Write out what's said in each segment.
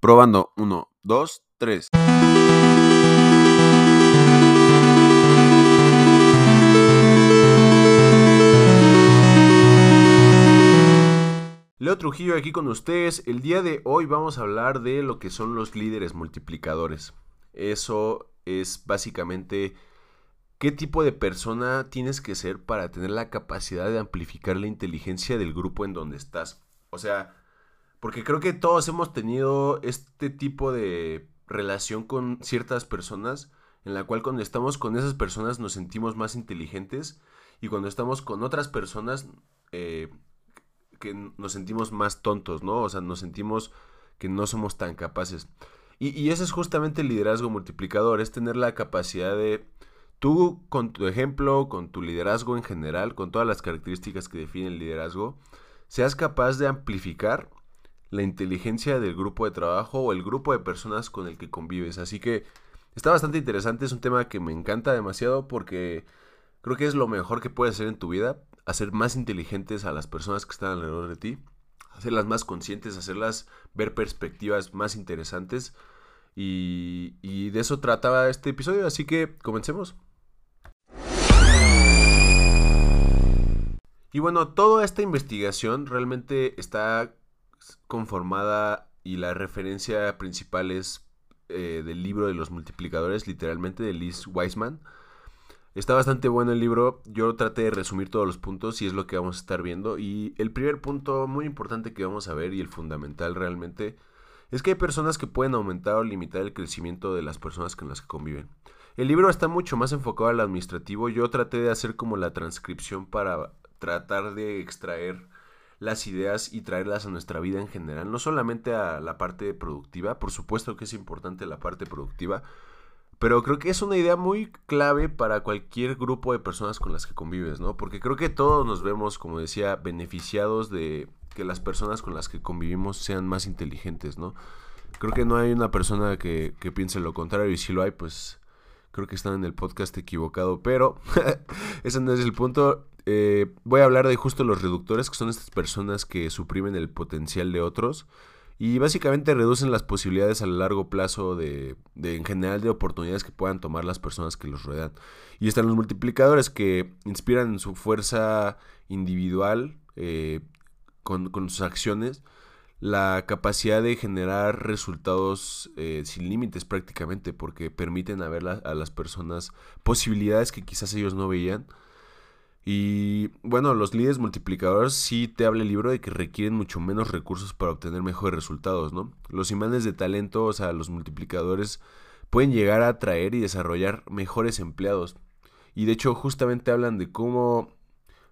Probando. Uno, dos, tres. Leo Trujillo aquí con ustedes. El día de hoy vamos a hablar de lo que son los líderes multiplicadores. Eso es básicamente qué tipo de persona tienes que ser para tener la capacidad de amplificar la inteligencia del grupo en donde estás. O sea, porque creo que todos hemos tenido este tipo de relación con ciertas personas en la cual cuando estamos con esas personas nos sentimos más inteligentes y cuando estamos con otras personas eh, que nos sentimos más tontos, ¿no? O sea, nos sentimos que no somos tan capaces. Y, y ese es justamente el liderazgo multiplicador, es tener la capacidad de tú con tu ejemplo, con tu liderazgo en general, con todas las características que definen el liderazgo, seas capaz de amplificar la inteligencia del grupo de trabajo o el grupo de personas con el que convives. Así que está bastante interesante, es un tema que me encanta demasiado porque creo que es lo mejor que puedes hacer en tu vida, hacer más inteligentes a las personas que están alrededor de ti, hacerlas más conscientes, hacerlas ver perspectivas más interesantes. Y, de eso trataba este episodio, así que comencemos. Y bueno, toda esta investigación realmente está conformada y la referencia principal es eh, del libro de los multiplicadores, literalmente de Liz Weisman. Está bastante bueno el libro, yo traté de resumir todos los puntos y es lo que vamos a estar viendo. Y el primer punto muy importante que vamos a ver y el fundamental realmente es que hay personas que pueden aumentar o limitar el crecimiento de las personas con las que conviven. El libro está mucho más enfocado al administrativo, yo traté de hacer como la transcripción para tratar de extraer las ideas y traerlas a nuestra vida en general, no solamente a la parte productiva, por supuesto que es importante la parte productiva, pero creo que es una idea muy clave para cualquier grupo de personas con las que convives, ¿no? Porque creo que todos nos vemos, como decía, beneficiados de que las personas con las que convivimos sean más inteligentes, ¿no? Creo que no hay una persona que, que piense lo contrario y si lo hay, pues creo que están en el podcast equivocado, pero ese no es el punto. Eh, voy a hablar de justo los reductores, que son estas personas que suprimen el potencial de otros y básicamente reducen las posibilidades a largo plazo de, en general de oportunidades que puedan tomar las personas que los rodean. Y están los multiplicadores que inspiran su fuerza individual eh, con, sus acciones la capacidad de generar resultados eh, sin límites prácticamente porque permiten a ver a las personas posibilidades que quizás ellos no veían y bueno, los líderes multiplicadores sí te habla el libro de que requieren mucho menos recursos para obtener mejores resultados, ¿no? Los imanes de talento, o sea, los multiplicadores, pueden llegar a atraer y desarrollar mejores empleados. Y de hecho, justamente hablan de cómo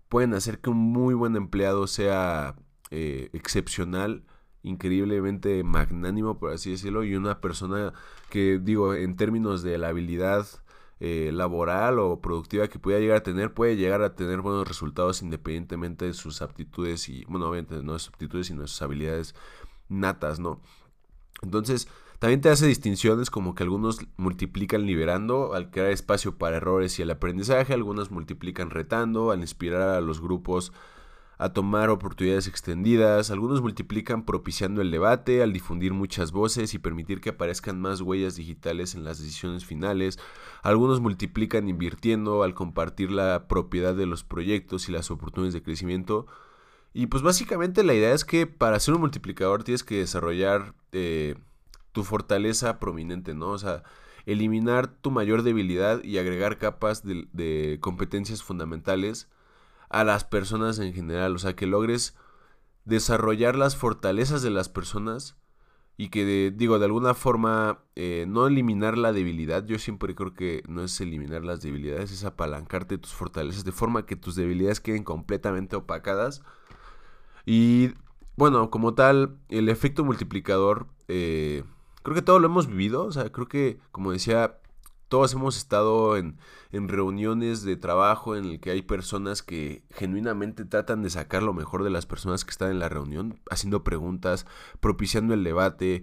pueden hacer que un muy buen empleado sea eh, excepcional, increíblemente magnánimo, por así decirlo, y una persona que, digo, en términos de la habilidad eh, laboral o productiva que pueda llegar a tener, puede llegar a tener buenos resultados independientemente de sus aptitudes y, bueno, obviamente no de sus aptitudes, sino de sus habilidades natas, ¿no? Entonces, también te hace distinciones como que algunos multiplican liberando al crear espacio para errores y el aprendizaje, algunos multiplican retando, al inspirar a los grupos a tomar oportunidades extendidas, algunos multiplican propiciando el debate, al difundir muchas voces y permitir que aparezcan más huellas digitales en las decisiones finales, algunos multiplican invirtiendo, al compartir la propiedad de los proyectos y las oportunidades de crecimiento. Y pues básicamente la idea es que para ser un multiplicador tienes que desarrollar eh, tu fortaleza prominente, ¿no? O sea, eliminar tu mayor debilidad y agregar capas de competencias fundamentales a las personas en general, o sea, que logres desarrollar las fortalezas de las personas y que, digo, de alguna forma eh, no eliminar la debilidad, yo siempre creo que no es eliminar las debilidades, es apalancarte tus fortalezas de forma que tus debilidades queden completamente opacadas. Y bueno, como tal, el efecto multiplicador, eh, creo que todo lo hemos vivido, o sea, creo que, como decía, todos hemos estado en, reuniones de trabajo en el que hay personas que genuinamente tratan de sacar lo mejor de las personas que están en la reunión, haciendo preguntas, propiciando el debate,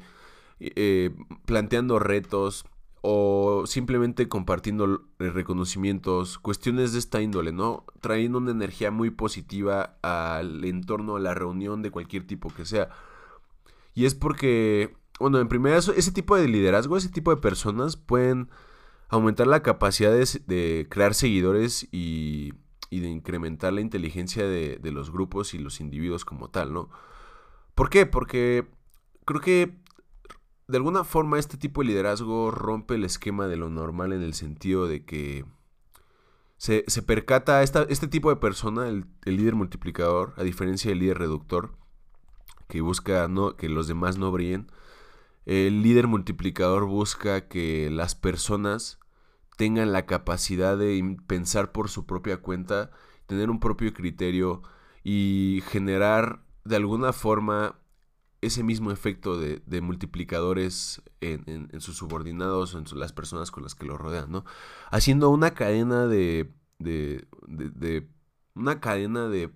eh, planteando retos o simplemente compartiendo reconocimientos, cuestiones de esta índole, ¿no? Trayendo una energía muy positiva al entorno, a la reunión de cualquier tipo que sea. Y es porque bueno, en primera, ese tipo de liderazgo, ese tipo de personas pueden aumentar la capacidad de, crear seguidores y, de incrementar la inteligencia de, los grupos y los individuos como tal, ¿no? ¿Por qué? Porque creo que de alguna forma este tipo de liderazgo rompe el esquema de lo normal en el sentido de que se, percata esta, este tipo de persona, el, líder multiplicador, a diferencia del líder reductor, que busca que los demás no brillen, el líder multiplicador busca que las personas tengan la capacidad de pensar por su propia cuenta, tener un propio criterio y generar de alguna forma ese mismo efecto de, multiplicadores en, sus subordinados o en las personas con las que lo rodean, ¿no? Haciendo una cadena de, de, de, una cadena de,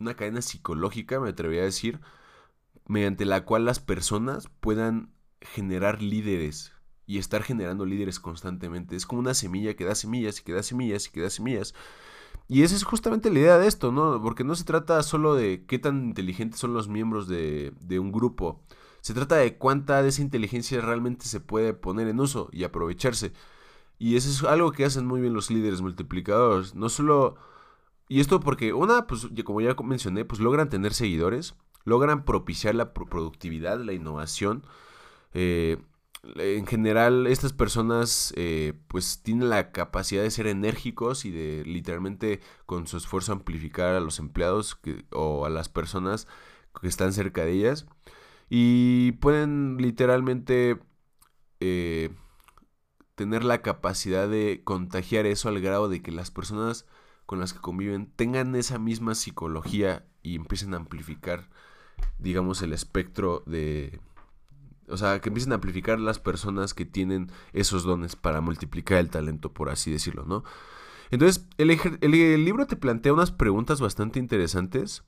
una cadena psicológica, me atrevería a decir, mediante la cual las personas puedan generar líderes y estar generando líderes constantemente. Es como una semilla que da semillas y que da semillas y que da semillas. Y esa es justamente la idea de esto, ¿no? Porque no se trata solo de qué tan inteligentes son los miembros de, de un grupo. Se trata de cuánta de esa inteligencia realmente se puede poner en uso y aprovecharse. Y eso es algo que hacen muy bien los líderes multiplicadores. No solo... Y esto porque, una, pues como ya mencioné, pues logran tener seguidores, logran propiciar la productividad, la innovación. Eh, en general estas personas eh, pues tienen la capacidad de ser enérgicos y de literalmente con su esfuerzo amplificar a los empleados o a las personas que están cerca de ellas. Y pueden literalmente eh, tener la capacidad de contagiar eso al grado de que las personas con las que conviven tengan esa misma psicología y empiecen a amplificar digamos el espectro de o sea, que empiecen a amplificar las personas que tienen esos dones para multiplicar el talento, por así decirlo, ¿no? Entonces, el, libro te plantea unas preguntas bastante interesantes,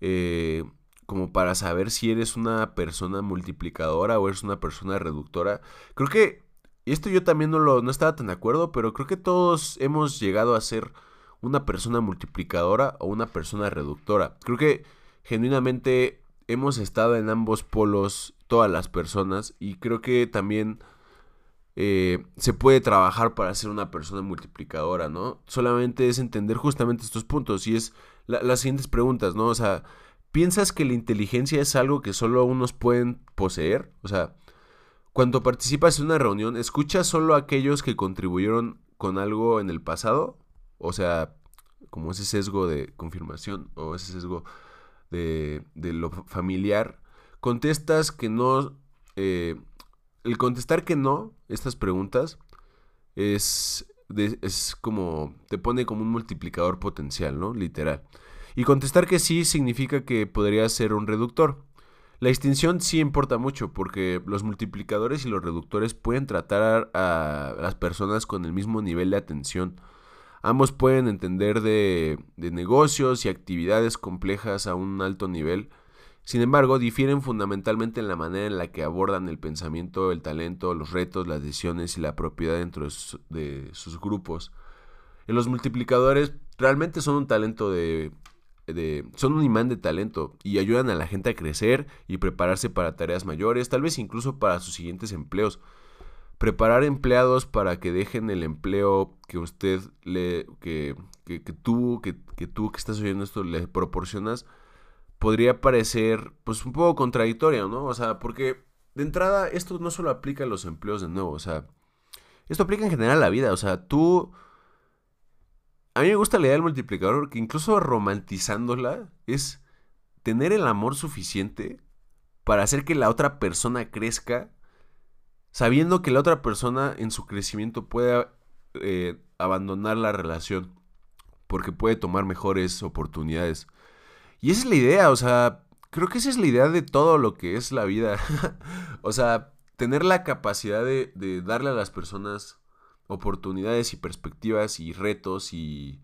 eh, como para saber si eres una persona multiplicadora o eres una persona reductora. Creo que, y esto yo también no, estaba tan de acuerdo, pero creo que todos hemos llegado a ser una persona multiplicadora o una persona reductora. Creo que genuinamente hemos estado en ambos polos todas las personas y creo que también eh, se puede trabajar para ser una persona multiplicadora, ¿no? Solamente es entender justamente estos puntos y es las siguientes preguntas, ¿no? O sea, ¿piensas que la inteligencia es algo que solo unos pueden poseer? O sea, cuando participas en una reunión, ¿escuchas solo a aquellos que contribuyeron con algo en el pasado? O sea, como ese sesgo de confirmación o ese sesgo de, de lo familiar contestas que no... Eh, el contestar que no, estas preguntas, es, es como... te pone como un multiplicador potencial, ¿no? Literal. Y contestar que sí significa que podría ser un reductor. La extinción sí importa mucho porque los multiplicadores y los reductores pueden tratar a las personas con el mismo nivel de atención. Ambos pueden entender de, de negocios y actividades complejas a un alto nivel sin embargo, difieren fundamentalmente en la manera en la que abordan el pensamiento, el talento, los retos, las decisiones y la propiedad dentro de, sus grupos. Los multiplicadores realmente son un talento de, son un imán de talento y ayudan a la gente a crecer y prepararse para tareas mayores, tal vez incluso para sus siguientes empleos. Preparar empleados para que dejen el empleo que usted le que, que, tú que, que tú que estás oyendo esto le proporcionas podría parecer pues un poco contradictorio, ¿no? O sea, porque de entrada esto no solo aplica a los empleos de nuevo, o sea, esto aplica en general a la vida, o sea, tú... A mí me gusta la idea del multiplicador, que incluso romantizándola es tener el amor suficiente para hacer que la otra persona crezca, sabiendo que la otra persona en su crecimiento pueda eh, abandonar la relación, porque puede tomar mejores oportunidades. Y esa es la idea, o sea, creo que esa es la idea de todo lo que es la vida. o sea, tener la capacidad de, darle a las personas oportunidades y perspectivas y retos y,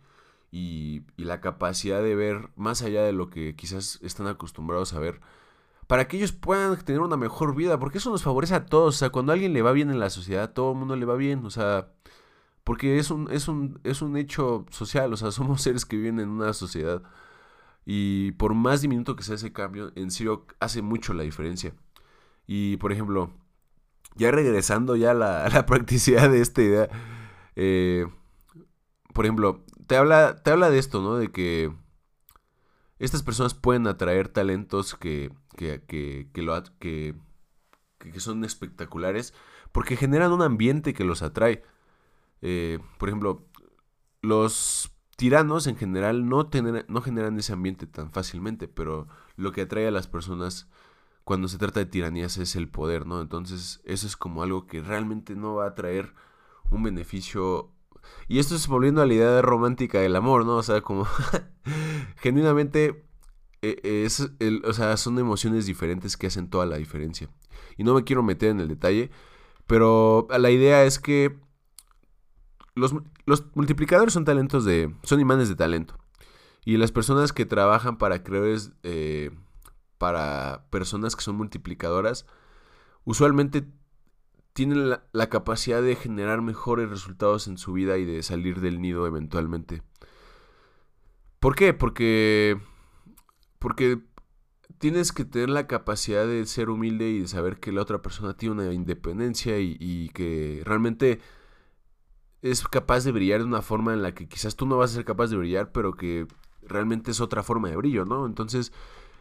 la capacidad de ver más allá de lo que quizás están acostumbrados a ver, para que ellos puedan tener una mejor vida, porque eso nos favorece a todos, o sea, cuando a alguien le va bien en la sociedad, todo el mundo le va bien, o sea, porque es un, es un, es un hecho social, o sea, somos seres que viven en una sociedad. Y por más diminuto que sea ese cambio, en serio hace mucho la diferencia. Y por ejemplo, ya regresando ya a la, practicidad de esta idea, eh, por ejemplo, te habla, te habla de esto, ¿no? De que estas personas pueden atraer talentos que, que, que, que, lo, que, que son espectaculares porque generan un ambiente que los atrae. Eh, por ejemplo, los tiranos en general no, no generan ese ambiente tan fácilmente, pero lo que atrae a las personas cuando se trata de tiranías es el poder, ¿no? Entonces eso es como algo que realmente no va a traer un beneficio. Y esto es volviendo a la idea romántica del amor, ¿no? O sea, como genuinamente eh, es o sea, son emociones diferentes que hacen toda la diferencia. Y no me quiero meter en el detalle, pero la idea es que los, multiplicadores son talentos de. son imanes de talento. Y las personas que trabajan para creadores. Eh, para personas que son multiplicadoras. Usualmente tienen la, la, capacidad de generar mejores resultados en su vida y de salir del nido eventualmente. ¿Por qué? Porque. Porque tienes que tener la capacidad de ser humilde y de saber que la otra persona tiene una independencia y, y que realmente es capaz de brillar de una forma en la que quizás tú no vas a ser capaz de brillar, pero que realmente es otra forma de brillo, ¿no? Entonces,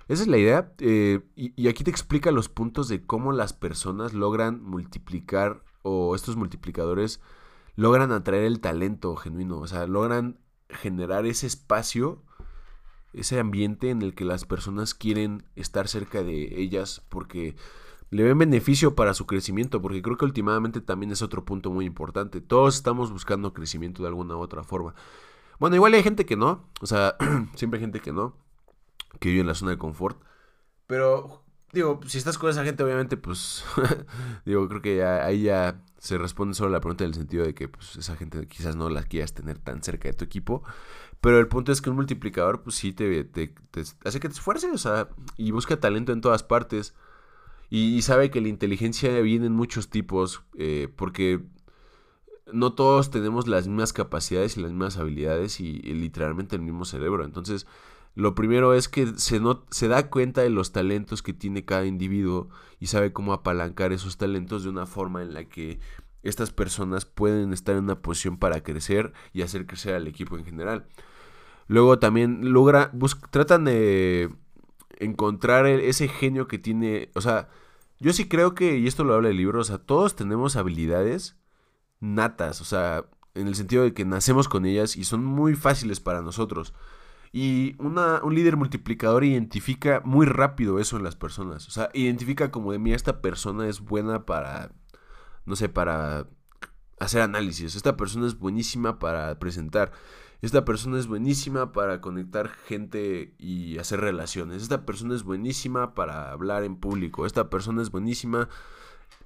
esa es la idea. Eh, y, aquí te explica los puntos de cómo las personas logran multiplicar o estos multiplicadores logran atraer el talento genuino, o sea, logran generar ese espacio, ese ambiente en el que las personas quieren estar cerca de ellas porque le ven beneficio para su crecimiento, porque creo que últimamente también es otro punto muy importante. Todos estamos buscando crecimiento de alguna u otra forma. Bueno, igual hay gente que no, o sea, siempre hay gente que no, que vive en la zona de confort. Pero, digo, si estás con esa gente, obviamente, pues, digo, creo que ahí ya se responde solo la pregunta en el sentido de que, pues, esa gente quizás no la quieras tener tan cerca de tu equipo. Pero el punto es que un multiplicador, pues sí, te, te hace que te esfuerces, o sea, y busca talento en todas partes. Y, sabe que la inteligencia viene en muchos tipos, eh, porque no todos tenemos las mismas capacidades y las mismas habilidades y, literalmente el mismo cerebro. Entonces, lo primero es que se, no, se da cuenta de los talentos que tiene cada individuo y sabe cómo apalancar esos talentos de una forma en la que estas personas pueden estar en una posición para crecer y hacer crecer al equipo en general. Luego también logra, tratan de encontrar ese genio que tiene, o sea, yo sí creo que, y esto lo habla el libro, o sea, todos tenemos habilidades natas, o sea, en el sentido de que nacemos con ellas y son muy fáciles para nosotros. Y una, un líder multiplicador identifica muy rápido eso en las personas. O sea, identifica como de mí, esta persona es buena para, no sé, para hacer análisis. Esta persona es buenísima para presentar. Esta persona es buenísima para conectar gente y hacer relaciones. Esta persona es buenísima para hablar en público. Esta persona es buenísima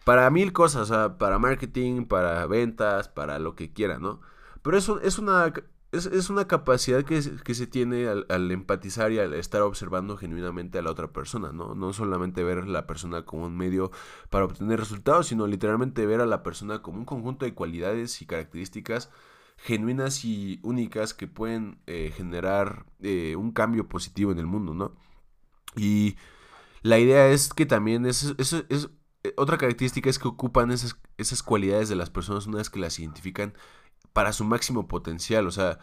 para mil cosas, para marketing, para ventas, para lo que quiera, ¿no? Pero eso es una, es, una capacidad que, se tiene al, al, empatizar y al estar observando genuinamente a la otra persona, ¿no? No solamente ver a la persona como un medio para obtener resultados, sino literalmente ver a la persona como un conjunto de cualidades y características genuinas y únicas que pueden eh, generar eh, un cambio positivo en el mundo, ¿no? Y la idea es que también es, eh, otra característica es que ocupan esas, cualidades de las personas una vez que las identifican para su máximo potencial, o sea,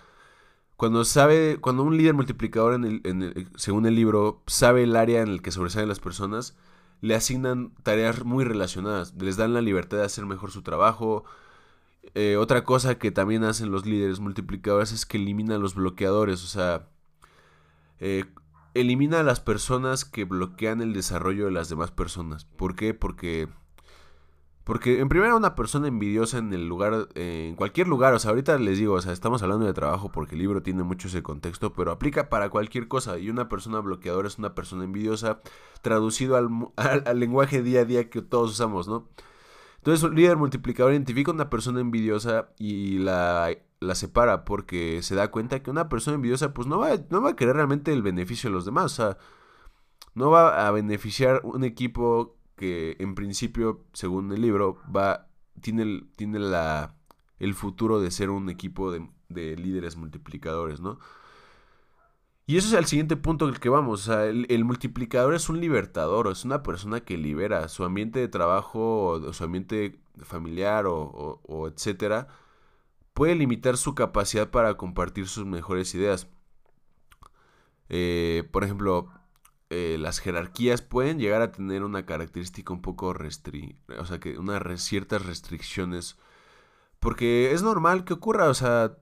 cuando sabe, cuando un líder multiplicador en el, en según el libro sabe el área en el que sobresalen las personas, le asignan tareas muy relacionadas, les dan la libertad de hacer mejor su trabajo, eh, otra cosa que también hacen los líderes multiplicadores es que eliminan los bloqueadores, o sea, eh, elimina a las personas que bloquean el desarrollo de las demás personas. ¿Por qué? Porque, porque en primera una persona envidiosa en el lugar, en cualquier lugar, o sea, ahorita les digo, o sea, estamos hablando de trabajo porque el libro tiene mucho ese contexto, pero aplica para cualquier cosa. Y una persona bloqueadora es una persona envidiosa, traducido al, al lenguaje día a día que todos usamos, ¿no? Entonces, un líder multiplicador identifica a una persona envidiosa y la, la, separa porque se da cuenta que una persona envidiosa pues no va, no va a querer realmente el beneficio de los demás. O sea, no va a beneficiar un equipo que en principio, según el libro, va tiene, tiene la, el futuro de ser un equipo de, de líderes multiplicadores, ¿no? Y eso es el siguiente punto al que vamos. O sea, el, multiplicador es un libertador, es una persona que libera su ambiente de trabajo, o su ambiente familiar o, etcétera. Puede limitar su capacidad para compartir sus mejores ideas. Eh, por ejemplo, eh, las jerarquías pueden llegar a tener una característica un poco o sea, que unas ciertas restricciones. Porque es normal que ocurra, o sea,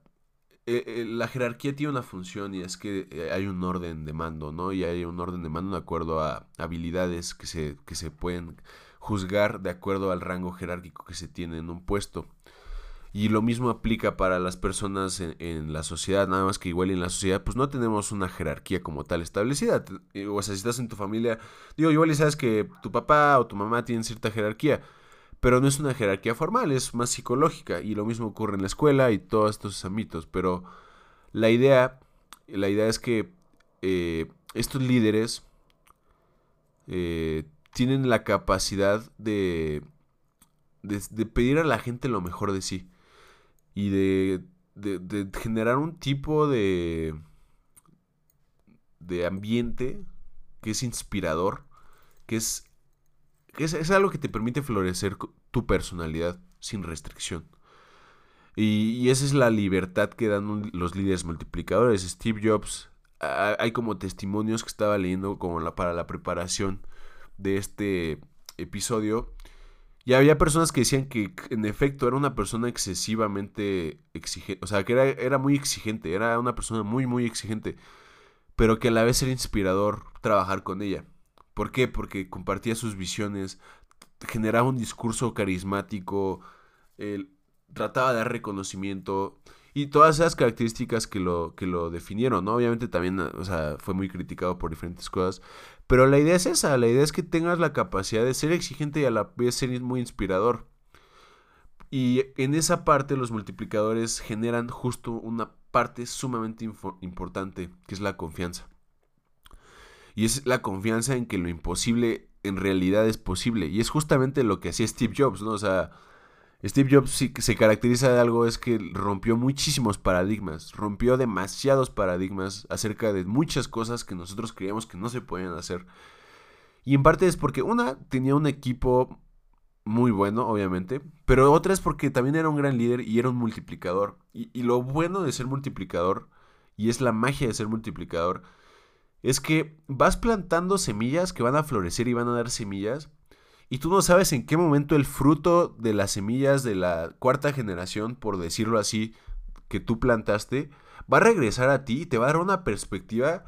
eh, eh, la jerarquía tiene una función y es que hay un orden de mando, ¿no? Y hay un orden de mando de acuerdo a habilidades que se, que se pueden juzgar de acuerdo al rango jerárquico que se tiene en un puesto. Y lo mismo aplica para las personas en, la sociedad, nada más que igual en la sociedad, pues no tenemos una jerarquía como tal establecida. O sea, si estás en tu familia, digo, igual y sabes que tu papá o tu mamá tienen cierta jerarquía, pero no es una jerarquía formal, es más psicológica. Y lo mismo ocurre en la escuela y todos estos ámbitos. Pero la idea, la idea es que eh, estos líderes eh, tienen la capacidad de, de pedir a la gente lo mejor de sí y de, de, generar un tipo de, de ambiente que es inspirador, que es, que es, algo que te permite florecer tu personalidad sin restricción. Y, esa es la libertad que dan los líderes multiplicadores. Steve Jobs, hay como testimonios que estaba leyendo como la, para la preparación de este episodio y había personas que decían que en efecto era una persona excesivamente exigente, o sea, que era, era muy exigente, era una persona muy, muy exigente, pero que a la vez era inspirador trabajar con ella. ¿Por qué? Porque compartía sus visiones, generaba un discurso carismático, trataba de dar reconocimiento y todas esas características que lo, que lo definieron, ¿no? Obviamente también, o sea, fue muy criticado por diferentes cosas, pero la idea es esa, la idea es que tengas la capacidad de ser exigente y a la vez ser muy inspirador. Y en esa parte los multiplicadores generan justo una parte sumamente importante, que es la confianza. Y es la confianza en que lo imposible en realidad es posible. Y es justamente lo que hacía Steve Jobs, ¿no? O sea, Steve Jobs se caracteriza de algo es que rompió muchísimos paradigmas, rompió demasiados paradigmas acerca de muchas cosas que nosotros creíamos que no se podían hacer. Y en parte es porque una tenía un equipo muy bueno, obviamente, pero otra es porque también era un gran líder y era un multiplicador. Y lo bueno de ser multiplicador, y es la magia de ser multiplicador, es que vas plantando semillas que van a florecer y van a dar semillas y tú no sabes en qué momento el fruto de las semillas de la cuarta generación, por decirlo así, que tú plantaste, va a regresar a ti y te va a dar una perspectiva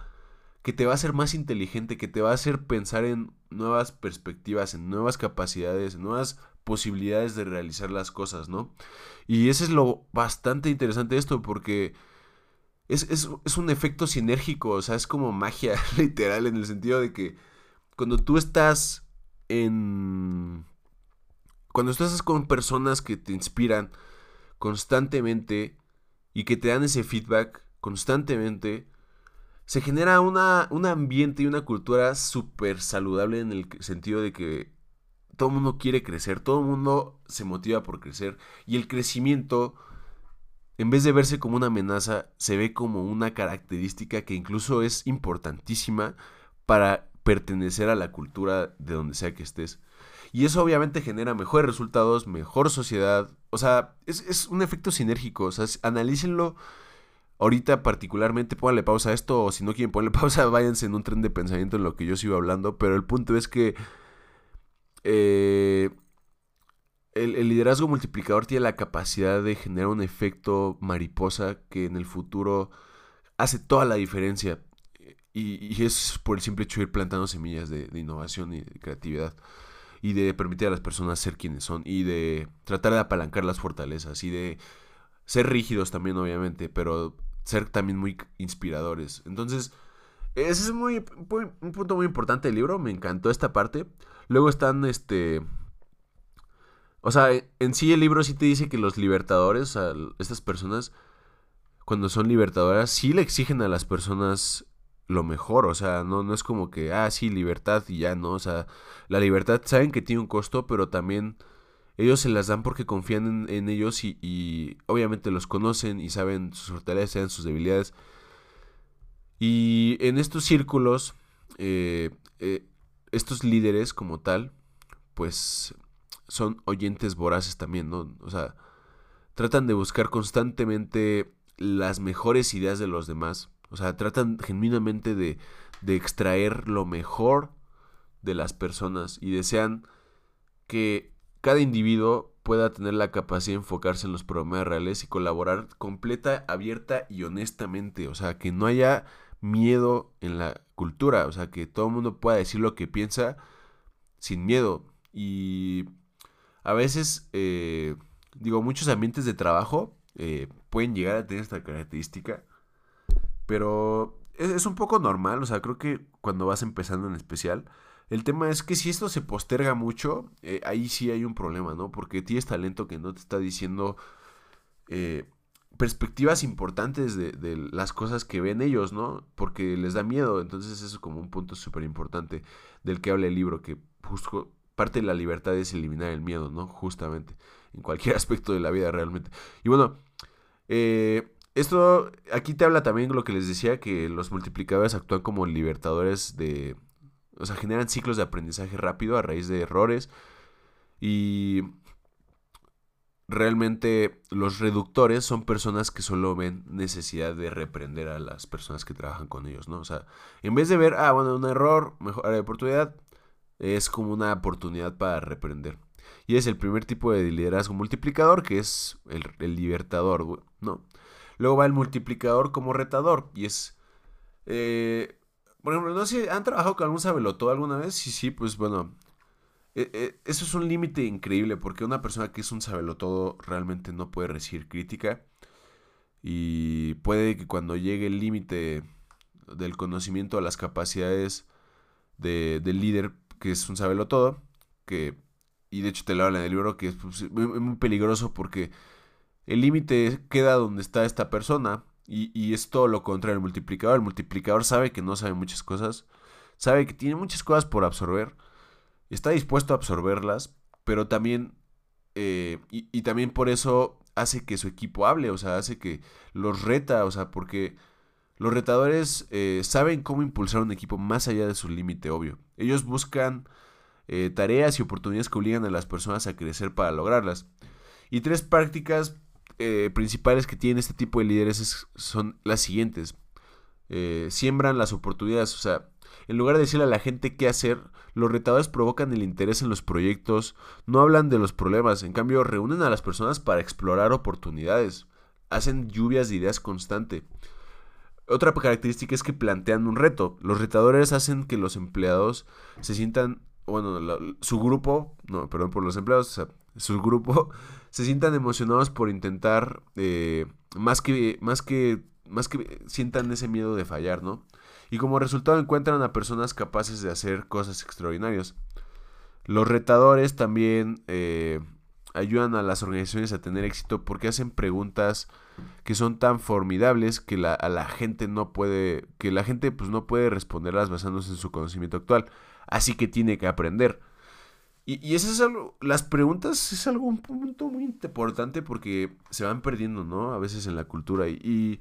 que te va a hacer más inteligente, que te va a hacer pensar en nuevas perspectivas, en nuevas capacidades, en nuevas posibilidades de realizar las cosas, ¿no? Y ese es lo bastante interesante de esto, porque es, es un efecto sinérgico, o sea, es como magia literal en el sentido de que cuando tú estás en... Cuando estás con personas que te inspiran constantemente y que te dan ese feedback constantemente, se genera una, un ambiente y una cultura súper saludable en el sentido de que todo el mundo quiere crecer, todo el mundo se motiva por crecer y el crecimiento, en vez de verse como una amenaza, se ve como una característica que incluso es importantísima para pertenecer a la cultura de donde sea que estés. Y eso obviamente genera mejores resultados, mejor sociedad. O sea, es, un efecto sinérgico. O sea, analícenlo ahorita particularmente, pónganle pausa a esto. O si no quieren ponerle pausa, váyanse en un tren de pensamiento en lo que yo sigo hablando. Pero el punto es que eh, el, liderazgo multiplicador tiene la capacidad de generar un efecto mariposa que en el futuro hace toda la diferencia. Y, es por el simple hecho de ir plantando semillas de, innovación y de creatividad. Y de permitir a las personas ser quienes son. Y de tratar de apalancar las fortalezas. Y de ser rígidos también, obviamente. Pero ser también muy inspiradores. Entonces, ese es muy, un punto muy importante del libro. Me encantó esta parte. Luego están, este... O sea, en sí el libro sí te dice que los libertadores, o estas personas, cuando son libertadoras, sí le exigen a las personas lo mejor, o sea, no, no es como que, ah, sí, libertad y ya, no, o sea, la libertad saben que tiene un costo, pero también ellos se las dan porque confían en, ellos y, obviamente los conocen y saben sus fortalezas, sus debilidades. Y en estos círculos, eh, eh, estos líderes como tal, pues son oyentes voraces también, ¿no? O sea, tratan de buscar constantemente las mejores ideas de los demás. O sea, tratan genuinamente de, de extraer lo mejor de las personas y desean que cada individuo pueda tener la capacidad de enfocarse en los problemas reales y colaborar completa, abierta y honestamente. O sea, que no haya miedo en la cultura. O sea, que todo el mundo pueda decir lo que piensa sin miedo. Y a veces, eh, digo, muchos ambientes de trabajo eh, pueden llegar a tener esta característica. Pero es, un poco normal. O sea, creo que cuando vas empezando en especial. El tema es que si esto se posterga mucho, eh, ahí sí hay un problema, ¿no? Porque tienes talento que no te está diciendo perspectivas importantes de, de, las cosas que ven ellos, ¿no? Porque les da miedo. Entonces eso es como un punto súper importante del que habla el libro, que justo parte de la libertad es eliminar el miedo, ¿no? Justamente, en cualquier aspecto de la vida realmente. Y bueno, eh, esto aquí te habla también lo que les decía, que los multiplicadores actúan como libertadores de... O sea, generan ciclos de aprendizaje rápido a raíz de errores. Y realmente los reductores son personas que solo ven necesidad de reprender a las personas que trabajan con ellos, ¿no? O sea, en vez de ver, ah, bueno, un error, mejor de oportunidad, es como una oportunidad para reprender. Y es el primer tipo de liderazgo multiplicador, que es el, libertador, ¿no? Luego va el multiplicador como retador, y es... Eh, por ejemplo, no sé, ¿han trabajado con algún sabeloto alguna vez? Sí, sí, pues bueno, e, e, eso es un límite increíble porque una persona que es un sabelotodo realmente no puede recibir crítica y puede que cuando llegue el límite del conocimiento a las capacidades de, del líder que es un sabelotodo, que y de hecho te lo habla en el libro que es pues, muy, peligroso porque el límite queda donde está esta persona y, y es todo lo contrario el multiplicador. El multiplicador sabe que no sabe muchas cosas, sabe que tiene muchas cosas por absorber está dispuesto a absorberlas, pero también, eh, y, también por eso hace que su equipo hable, o sea, hace que los reta, o sea, porque los retadores eh, saben cómo impulsar un equipo más allá de su límite, obvio. Ellos buscan eh, tareas y oportunidades que obligan a las personas a crecer para lograrlas. Y tres prácticas principales que tienen este tipo de líderes son las siguientes. siembran las oportunidades, o sea, en lugar de decirle a la gente qué hacer, los retadores provocan el interés en los proyectos, no hablan de los problemas, en cambio reúnen a las personas para explorar oportunidades, hacen lluvias de ideas constante. Otra característica es que plantean un reto. Los retadores hacen que los empleados se sientan, bueno, su grupo, no, perdón por los empleados, su grupo se sientan emocionados por intentar eh, más que más que más que sientan ese miedo de fallar, ¿no? y como resultado encuentran a personas capaces de hacer cosas extraordinarias. Los retadores también eh, ayudan a las organizaciones a tener éxito porque hacen preguntas que son tan formidables que la, a la gente no puede, que la gente pues no puede responderlas basándose en su conocimiento actual. Así que tiene que aprender. Y, y eso es algo, las preguntas es algo un punto muy importante porque se van perdiendo, ¿no? A veces en la cultura. y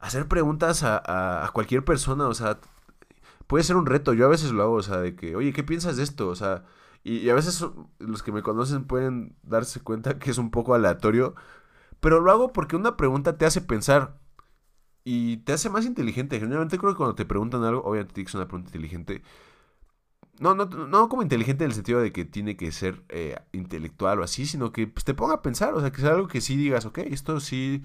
hacer preguntas a, cualquier persona, o sea, puede ser un reto. Yo a veces lo hago, o sea, de que, oye, ¿qué piensas de esto? O sea, y, a veces los que me conocen pueden darse cuenta que es un poco aleatorio, pero lo hago porque una pregunta te hace pensar y te hace más inteligente. Generalmente creo que cuando te preguntan algo, obviamente tienes una pregunta inteligente. No, no, no como inteligente en el sentido de que tiene que ser eh, intelectual o así, sino que pues, te ponga a pensar, o sea, que sea algo que sí digas, ok, esto sí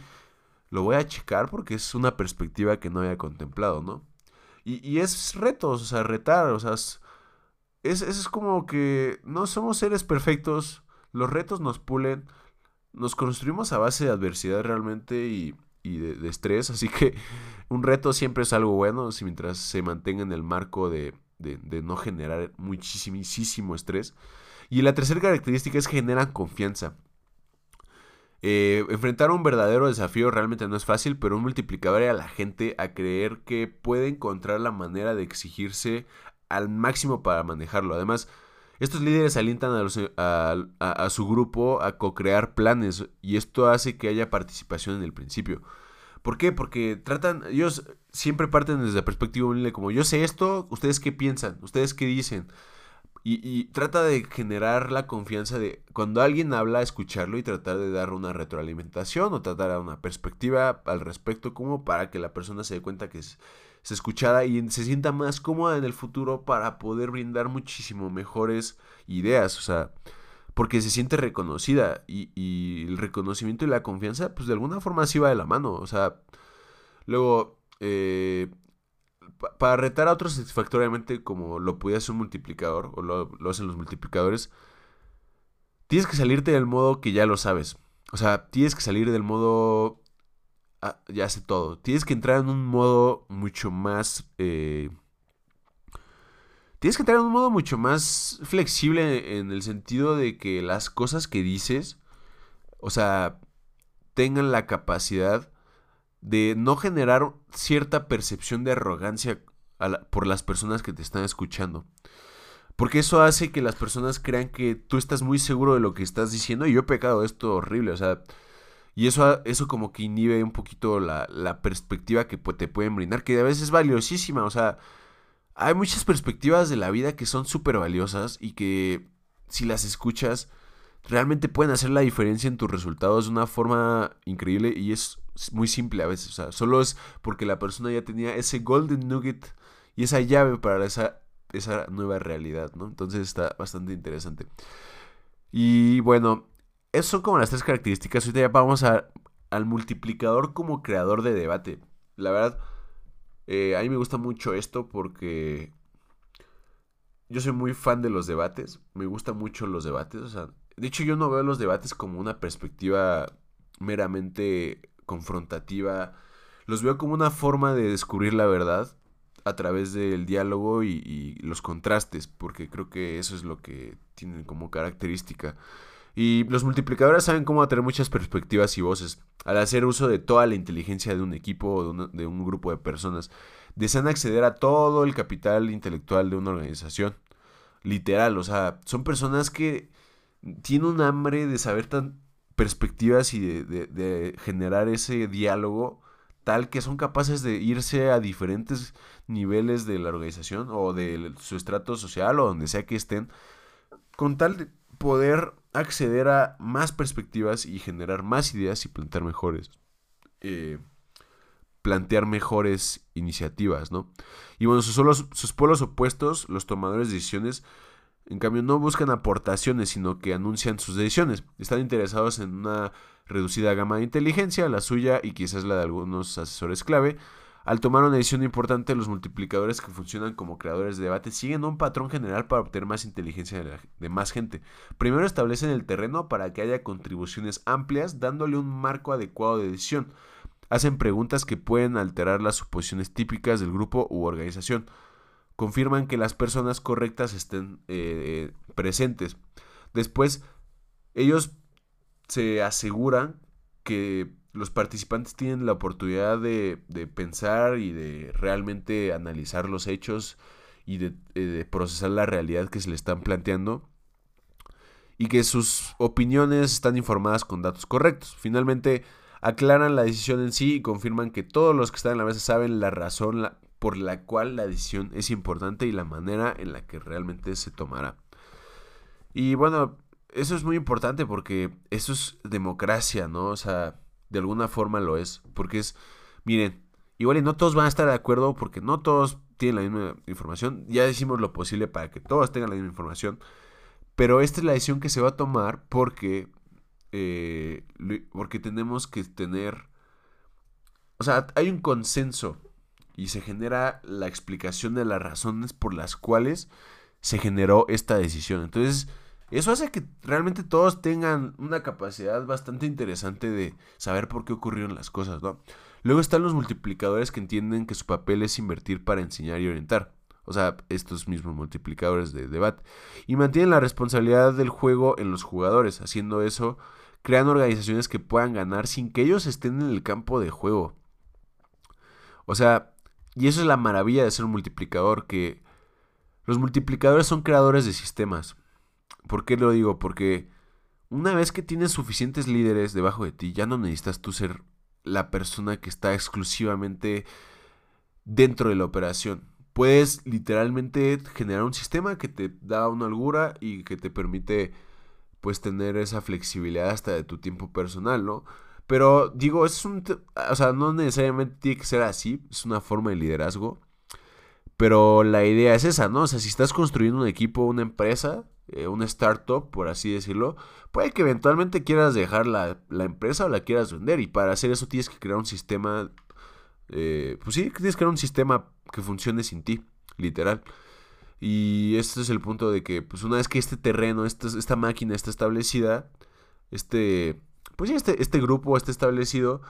lo voy a checar porque es una perspectiva que no había contemplado, ¿no? Y, es retos, o sea, retar, o sea, es, como que no somos seres perfectos, los retos nos pulen, nos construimos a base de adversidad realmente y, de, estrés, así que un reto siempre es algo bueno, si mientras se mantenga en el marco de, de no generar muchísimo estrés. Y la tercera característica es que generan confianza. Eh, enfrentar un verdadero desafío realmente no es fácil, pero un multiplicador a la gente a creer que puede encontrar la manera de exigirse al máximo para manejarlo. Además, estos líderes alientan a, su grupo a co-crear planes y esto hace que haya participación en el principio. ¿Por qué? Porque tratan, ellos siempre parten desde la perspectiva humilde, como yo sé esto, ¿ustedes qué piensan? ¿Ustedes qué dicen? Y, trata de generar la confianza de cuando alguien habla, escucharlo y tratar de dar una retroalimentación o tratar dar una perspectiva al respecto, como para que la persona se dé cuenta que es, escuchada y se sienta más cómoda en el futuro para poder brindar muchísimo mejores ideas, o sea, porque se siente reconocida y, el reconocimiento y la confianza, pues de alguna forma sí va de la mano, o sea, luego... Eh, para retar a otros satisfactoriamente como lo puede hacer un multiplicador o lo, hacen los multiplicadores, tienes que salirte del modo que ya lo sabes. O sea, tienes que salir del modo... Ah, ya sé todo. Tienes que entrar en un modo mucho más... Eh, tienes que entrar en un modo mucho más flexible en el sentido de que las cosas que dices, o sea, tengan la capacidad de no generar cierta percepción de arrogancia por las personas que te están escuchando. Porque eso hace que las personas crean que tú estás muy seguro de lo que estás diciendo y yo he pecado esto horrible, o sea, y eso, eso como que inhibe un poquito la, la perspectiva que te pueden brindar, que a veces es valiosísima, o sea, hay muchas perspectivas de la vida que son súper valiosas y que si las escuchas realmente pueden hacer la diferencia en tus resultados de una forma increíble y es muy simple a veces. O sea, solo es porque la persona ya tenía ese golden nugget y esa llave para esa, esa nueva realidad, ¿no? Entonces está bastante interesante. Y bueno, esas son como las tres características. Ahorita ya vamos al multiplicador como creador de debate. La verdad, eh, a mí me gusta mucho esto porque yo soy muy fan de los debates. Me gustan mucho los debates. O sea, de hecho, yo no veo los debates como una perspectiva meramente confrontativa. Los veo como una forma de descubrir la verdad a través del diálogo y, los contrastes, porque creo que eso es lo que tienen como característica. Y los multiplicadores saben cómo tener muchas perspectivas y voces. Al hacer uso de toda la inteligencia de un equipo o de, de un grupo de personas, desean acceder a todo el capital intelectual de una organización. Literal, o sea, son personas que tiene un hambre de saber tan perspectivas y de, generar ese diálogo tal que son capaces de irse a diferentes niveles de la organización o de su estrato social o donde sea que estén, con tal de poder acceder a más perspectivas y generar más ideas y plantear mejores. Eh, plantear mejores iniciativas, ¿no? Y bueno, sus, sus polos opuestos, los tomadores de decisiones, en cambio, no buscan aportaciones, sino que anuncian sus decisiones. Están interesados en una reducida gama de inteligencia, la suya y quizás la de algunos asesores clave. Al tomar una decisión importante, los multiplicadores que funcionan como creadores de debate siguen un patrón general para obtener más inteligencia de, más gente. Primero establecen el terreno para que haya contribuciones amplias, dándole un marco adecuado de decisión. Hacen preguntas que pueden alterar las suposiciones típicas del grupo u organización confirman que las personas correctas estén eh, presentes. Después, ellos se aseguran que los participantes tienen la oportunidad de, pensar y de realmente analizar los hechos y de, eh, de, procesar la realidad que se le están planteando y que sus opiniones están informadas con datos correctos. Finalmente, aclaran la decisión en sí y confirman que todos los que están en la mesa saben la razón, por la cual la decisión es importante y la manera en la que realmente se tomará. Y bueno, eso es muy importante porque eso es democracia, ¿no? O sea, de alguna forma lo es. Porque es, miren, igual y no todos van a estar de acuerdo porque no todos tienen la misma información. Ya decimos lo posible para que todos tengan la misma información. Pero esta es la decisión que se va a tomar porque, eh, porque tenemos que tener... O sea, hay un consenso y se genera la explicación de las razones por las cuales se generó esta decisión. Entonces, eso hace que realmente todos tengan una capacidad bastante interesante de saber por qué ocurrieron las cosas, ¿no? Luego están los multiplicadores que entienden que su papel es invertir para enseñar y orientar. O sea, estos mismos multiplicadores de debate. Y mantienen la responsabilidad del juego en los jugadores. Haciendo eso, crean organizaciones que puedan ganar sin que ellos estén en el campo de juego. O sea, y eso es la maravilla de ser un multiplicador, que los multiplicadores son creadores de sistemas. ¿Por qué lo digo? Porque una vez que tienes suficientes líderes debajo de ti, ya no necesitas tú ser la persona que está exclusivamente dentro de la operación. Puedes literalmente generar un sistema que te da una holgura y que te permite pues tener esa flexibilidad hasta de tu tiempo personal, ¿no? Pero digo, es un, o sea, no necesariamente tiene que ser así, es una forma de liderazgo. Pero la idea es esa, ¿no? O sea, si estás construyendo un equipo, una empresa, eh, una startup, por así decirlo, puede que eventualmente quieras dejar la, empresa o la quieras vender. Y para hacer eso tienes que crear un sistema, eh, pues sí, tienes que crear un sistema que funcione sin ti, literal. Y este es el punto de que, pues una vez que este terreno, esta, esta máquina está establecida, este, pues este, este grupo está establecido,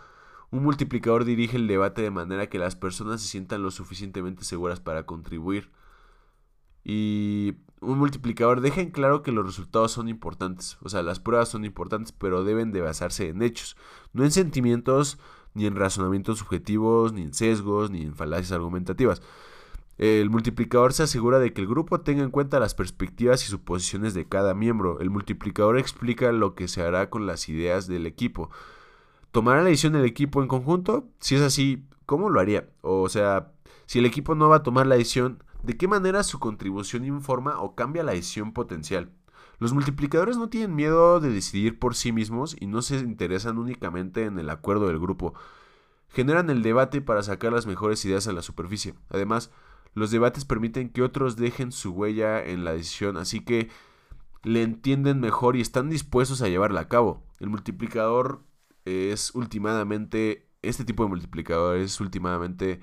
un multiplicador dirige el debate de manera que las personas se sientan lo suficientemente seguras para contribuir. Y un multiplicador deja en claro que los resultados son importantes, o sea, las pruebas son importantes, pero deben de basarse en hechos, no en sentimientos, ni en razonamientos subjetivos, ni en sesgos, ni en falacias argumentativas. El multiplicador se asegura de que el grupo tenga en cuenta las perspectivas y suposiciones de cada miembro. El multiplicador explica lo que se hará con las ideas del equipo. ¿Tomará la decisión del equipo en conjunto? Si es así, ¿cómo lo haría? O sea, si el equipo no va a tomar la decisión, ¿de qué manera su contribución informa o cambia la decisión potencial? Los multiplicadores no tienen miedo de decidir por sí mismos y no se interesan únicamente en el acuerdo del grupo. Generan el debate para sacar las mejores ideas a la superficie. Además, los debates permiten que otros dejen su huella en la decisión, así que le entienden mejor y están dispuestos a llevarla a cabo. El multiplicador es últimamente, este tipo de multiplicador es últimamente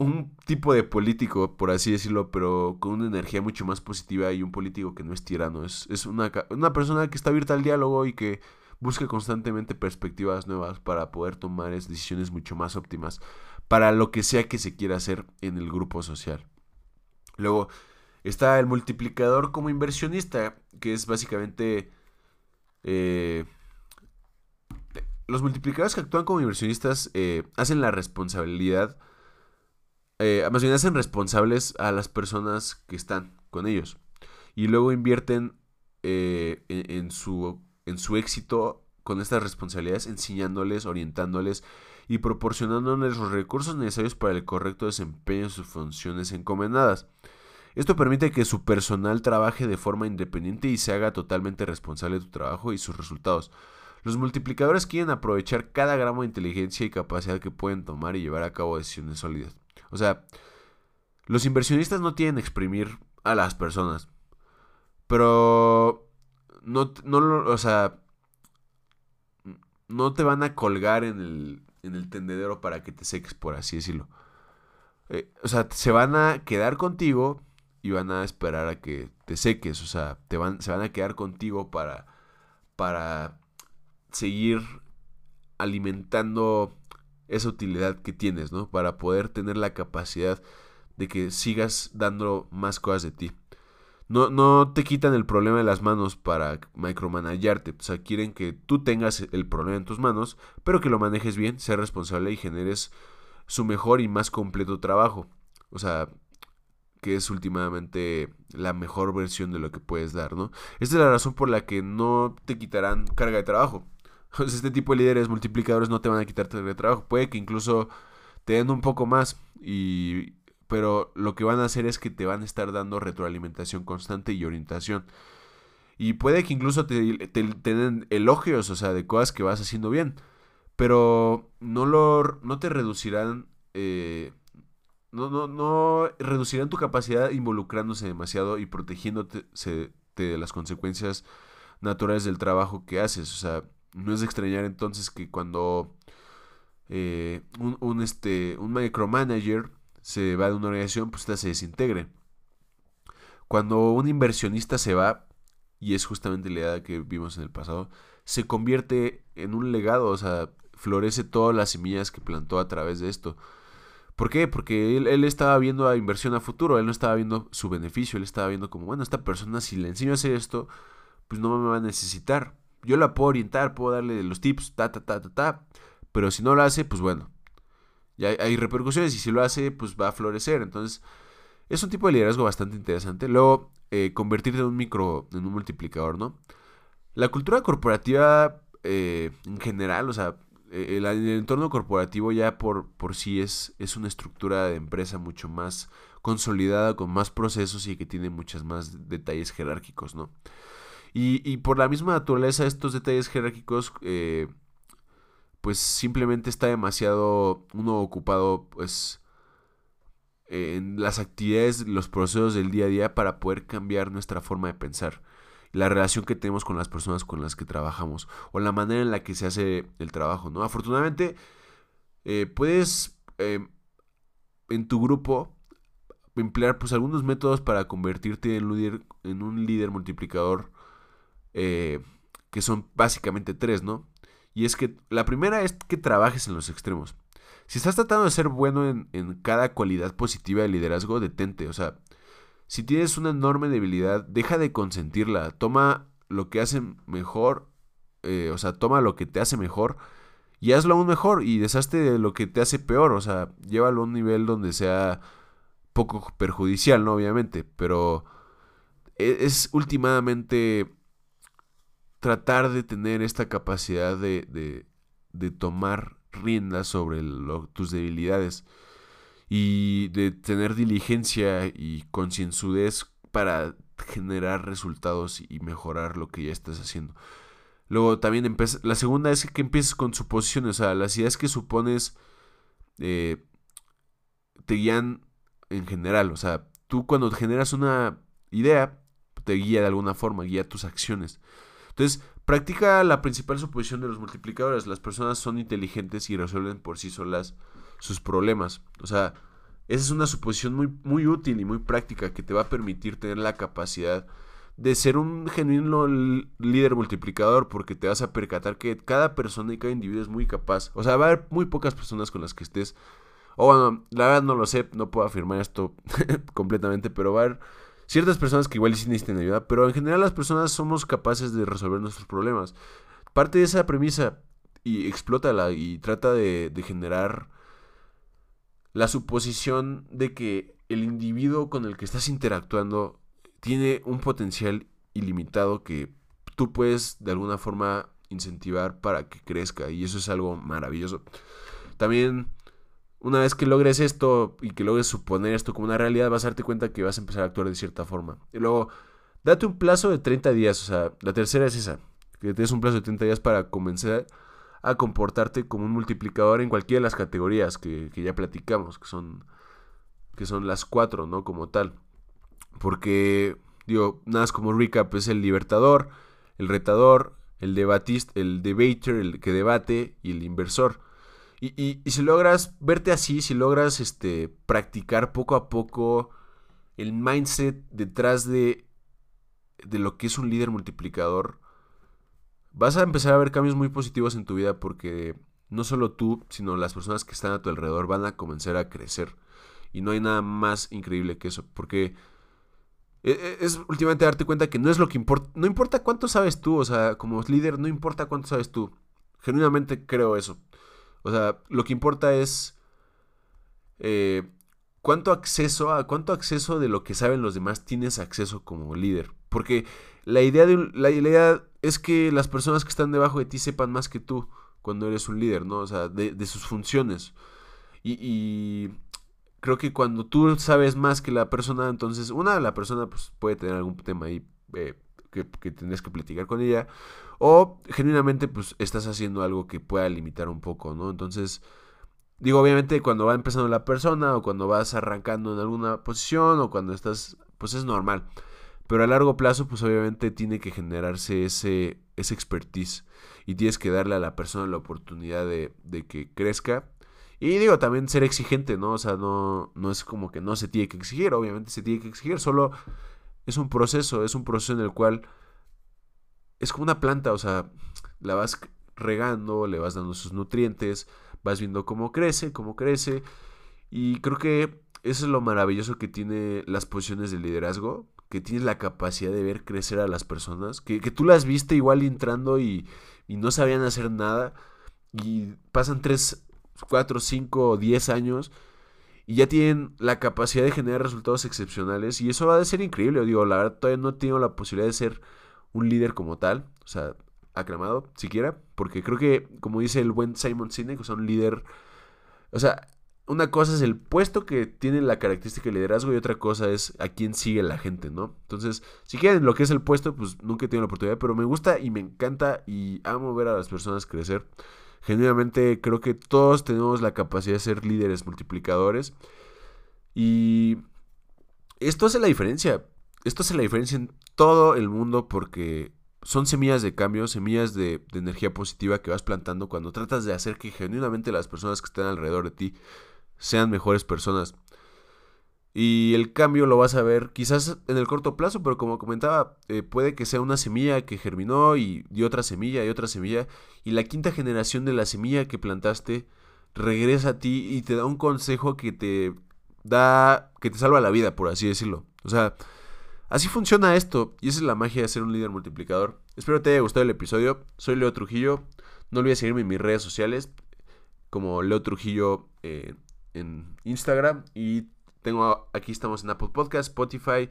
un tipo de político, por así decirlo, pero con una energía mucho más positiva y un político que no es tirano. Es, es una, una persona que está abierta al diálogo y que busca constantemente perspectivas nuevas para poder tomar decisiones mucho más óptimas para lo que sea que se quiera hacer en el grupo social. Luego está el multiplicador como inversionista, que es básicamente... Eh, los multiplicadores que actúan como inversionistas eh, hacen la responsabilidad, eh, hacen responsables a las personas que están con ellos. Y luego invierten en, su, en su éxito con estas responsabilidades, enseñándoles, orientándoles y proporcionándoles los recursos necesarios para el correcto desempeño de sus funciones encomendadas. Esto permite que su personal trabaje de forma independiente y se haga totalmente responsable de tu trabajo y sus resultados. Los multiplicadores quieren aprovechar cada gramo de inteligencia y capacidad que pueden tomar y llevar a cabo decisiones sólidas. O sea, los inversionistas no tienen exprimir a las personas. Pero no, no, o sea, no te van a colgar en el, en el tendedero para que te seques, por así decirlo. Eh, o sea, se van a quedar contigo y van a esperar a que te seques. O sea, te van, se van a quedar contigo para, para seguir alimentando esa utilidad que tienes, ¿no? Para poder tener la capacidad de que sigas dando más cosas de ti. No, no te quitan el problema de las manos para micromanagarte. O sea, quieren que tú tengas el problema en tus manos, pero que lo manejes bien, seas responsable y generes su mejor y más completo trabajo. O sea, que es últimamente la mejor versión de lo que puedes dar, ¿no? Esta es la razón por la que no te quitarán carga de trabajo. este tipo de líderes multiplicadores no te van a quitar trabajo. Puede que incluso te den un poco más y pero lo que van a hacer es que te van a estar dando retroalimentación constante y orientación. Y puede que incluso te, den elogios, o sea, de cosas que vas haciendo bien. Pero no, lo, no te reducirán. Eh, no, no, no reducirán tu capacidad involucrándose demasiado y protegiéndote de las consecuencias naturales del trabajo que haces. O sea, no es de extrañar entonces que cuando eh, un, este, un micromanager se va de una organización, pues esta se desintegre. Cuando un inversionista se va, y es justamente la idea que vimos en el pasado, se convierte en un legado, o sea, florece todas las semillas que plantó a través de esto. ¿Por qué? Porque él, él, estaba viendo a inversión a futuro, él no estaba viendo su beneficio, él estaba viendo como, bueno, esta persona si le enseño a hacer esto, pues no me va a necesitar. Yo la puedo orientar, puedo darle los tips, ta, ta, ta, ta, ta, pero si no lo hace, pues bueno, y hay, repercusiones y si lo hace, pues va a florecer. Entonces, es un tipo de liderazgo bastante interesante. Luego, eh, convertirte en un micro, en un multiplicador, ¿no? La cultura corporativa eh, en general, o sea, eh, el, entorno corporativo ya por, por sí es, es una estructura de empresa mucho más consolidada, con más procesos y que tiene muchas más detalles jerárquicos, ¿no? Y, por la misma naturaleza estos detalles jerárquicos, eh, pues simplemente está demasiado uno ocupado, pues, en las actividades, los procesos del día a día para poder cambiar nuestra forma de pensar la relación que tenemos con las personas con las que trabajamos o la manera en la que se hace el trabajo, ¿no? Afortunadamente, eh, puedes eh, en tu grupo emplear pues algunos métodos para convertirte en, líder, en un líder multiplicador eh, que son básicamente tres, ¿no? Y es que la primera es que trabajes en los extremos. Si estás tratando de ser bueno en, en cada cualidad positiva de liderazgo, detente, o sea, si tienes una enorme debilidad, deja de consentirla. Toma lo que hace mejor, eh, o sea, toma lo que te hace mejor y hazlo aún mejor y deshazte de lo que te hace peor. O sea, llévalo a un nivel donde sea poco perjudicial, ¿no? Obviamente, pero e, es, últimamente tratar de tener esta capacidad de, de, de tomar riendas sobre tus debilidades y de tener diligencia y concienzudez para generar resultados y mejorar lo que ya estás haciendo. Luego también la segunda es que empieces con suposiciones, o sea, las ideas que supones eh, te guían en general, o sea, tú cuando generas una idea te guía de alguna forma, guía tus acciones. Entonces, practica la principal suposición de los multiplicadores. Las personas son inteligentes y resuelven por sí solas sus problemas. O sea, esa es una suposición muy, muy útil y muy práctica que te va a permitir tener la capacidad de ser un genuino líder multiplicador porque te vas a percatar que cada persona y cada individuo es muy capaz. O sea, va a haber muy pocas personas con las que estés. O bueno, la verdad no lo sé, no puedo afirmar esto completamente, pero va a haber ciertas personas que igual sí necesitan ayuda, pero en general las personas somos capaces de resolver nuestros problemas. Parte de esa premisa y explótala y trata de, de generar la suposición de que el individuo con el que estás interactuando tiene un potencial ilimitado que tú puedes de alguna forma incentivar para que crezca y eso es algo maravilloso. También una vez que logres esto y que logres suponer esto como una realidad vas a darte cuenta que vas a empezar a actuar de cierta forma. Y luego, date un plazo de 30 días, o sea, la tercera es esa, que tienes un plazo de 30 días para comenzar a comportarte como un multiplicador en cualquiera de las categorías que, ya platicamos, que son, que son las cuatro, ¿no? Como tal. Porque, digo, nada más como recap, es el libertador, el retador, el debatista, el debater, el que debate y el inversor. Y, y, y, si logras verte así, si logras este, practicar poco a poco el mindset detrás de, de lo que es un líder multiplicador, vas a empezar a ver cambios muy positivos en tu vida porque no solo tú, sino las personas que están a tu alrededor van a comenzar a crecer. Y no hay nada más increíble que eso, porque e, e, es últimamente darte cuenta que no es lo que importa, no importa cuánto sabes tú, o sea, como líder, no importa cuánto sabes tú. Genuinamente creo eso. O sea, lo que importa es eh, cuánto acceso a cuánto acceso de lo que saben los demás tienes acceso como líder. Porque la idea, de, la, idea es que las personas que están debajo de ti sepan más que tú cuando eres un líder, ¿no? O sea, de, sus funciones. Y, creo que cuando tú sabes más que la persona, entonces, una, la persona pues, puede tener algún tema ahí eh, que, que que platicar con ella. O genuinamente, pues, estás haciendo algo que pueda limitar un poco, ¿no? Entonces, digo, obviamente cuando va empezando la persona o cuando vas arrancando en alguna posición o cuando estás, pues es normal. Pero a largo plazo, pues obviamente tiene que generarse ese, ese expertise. Y tienes que darle a la persona la oportunidad de, que crezca. Y digo, también ser exigente, ¿no? O sea, no, no es como que no se tiene que exigir, obviamente se tiene que exigir, solo es un proceso, es un proceso en el cual es como una planta, o sea, la vas regando, le vas dando sus nutrientes, vas viendo cómo crece, cómo crece. Y creo que eso es lo maravilloso que tiene las posiciones de liderazgo, que tienes la capacidad de ver crecer a las personas, que, tú las viste igual entrando y, no sabían hacer nada, y pasan 3, 4, 5, 10 años, y ya tienen la capacidad de generar resultados excepcionales, y eso va a ser increíble, digo, la verdad todavía no tengo la posibilidad de ser un líder como tal, o sea, aclamado, siquiera, porque creo que, como dice el buen Simon Sinek, o sea, un líder, o sea, una cosa es el puesto que tiene la característica de liderazgo y otra cosa es a quién sigue la gente, ¿no? Entonces, si quieren lo que es el puesto, pues nunca he tenido la oportunidad, pero me gusta y me encanta y amo ver a las personas crecer. Genuinamente creo que todos tenemos la capacidad de ser líderes multiplicadores y esto hace la diferencia. Esto hace la diferencia en todo el mundo porque son semillas de cambio, semillas de, de, energía positiva que vas plantando cuando tratas de hacer que genuinamente las personas que están alrededor de ti sean mejores personas. Y el cambio lo vas a ver quizás en el corto plazo, pero como comentaba, eh, puede que sea una semilla que germinó y, y otra semilla y otra semilla. Y la quinta generación de la semilla que plantaste regresa a ti y te da un consejo que te da, que te salva la vida, por así decirlo. O sea, así funciona esto. Y esa es la magia de ser un líder multiplicador. Espero te haya gustado el episodio. Soy Leo Trujillo. No olvides seguirme en mis redes sociales como Leo Trujillo eh, en Instagram y tengo aquí estamos en Apple Podcast, Spotify,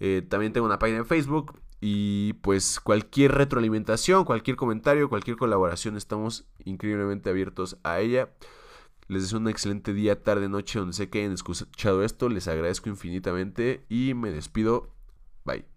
eh, también tengo una página en Facebook y pues cualquier retroalimentación, cualquier comentario, cualquier colaboración estamos increíblemente abiertos a ella. Les deseo un excelente día, tarde, noche, donde sé que hayan escuchado esto. Les agradezco infinitamente y me despido. Bye.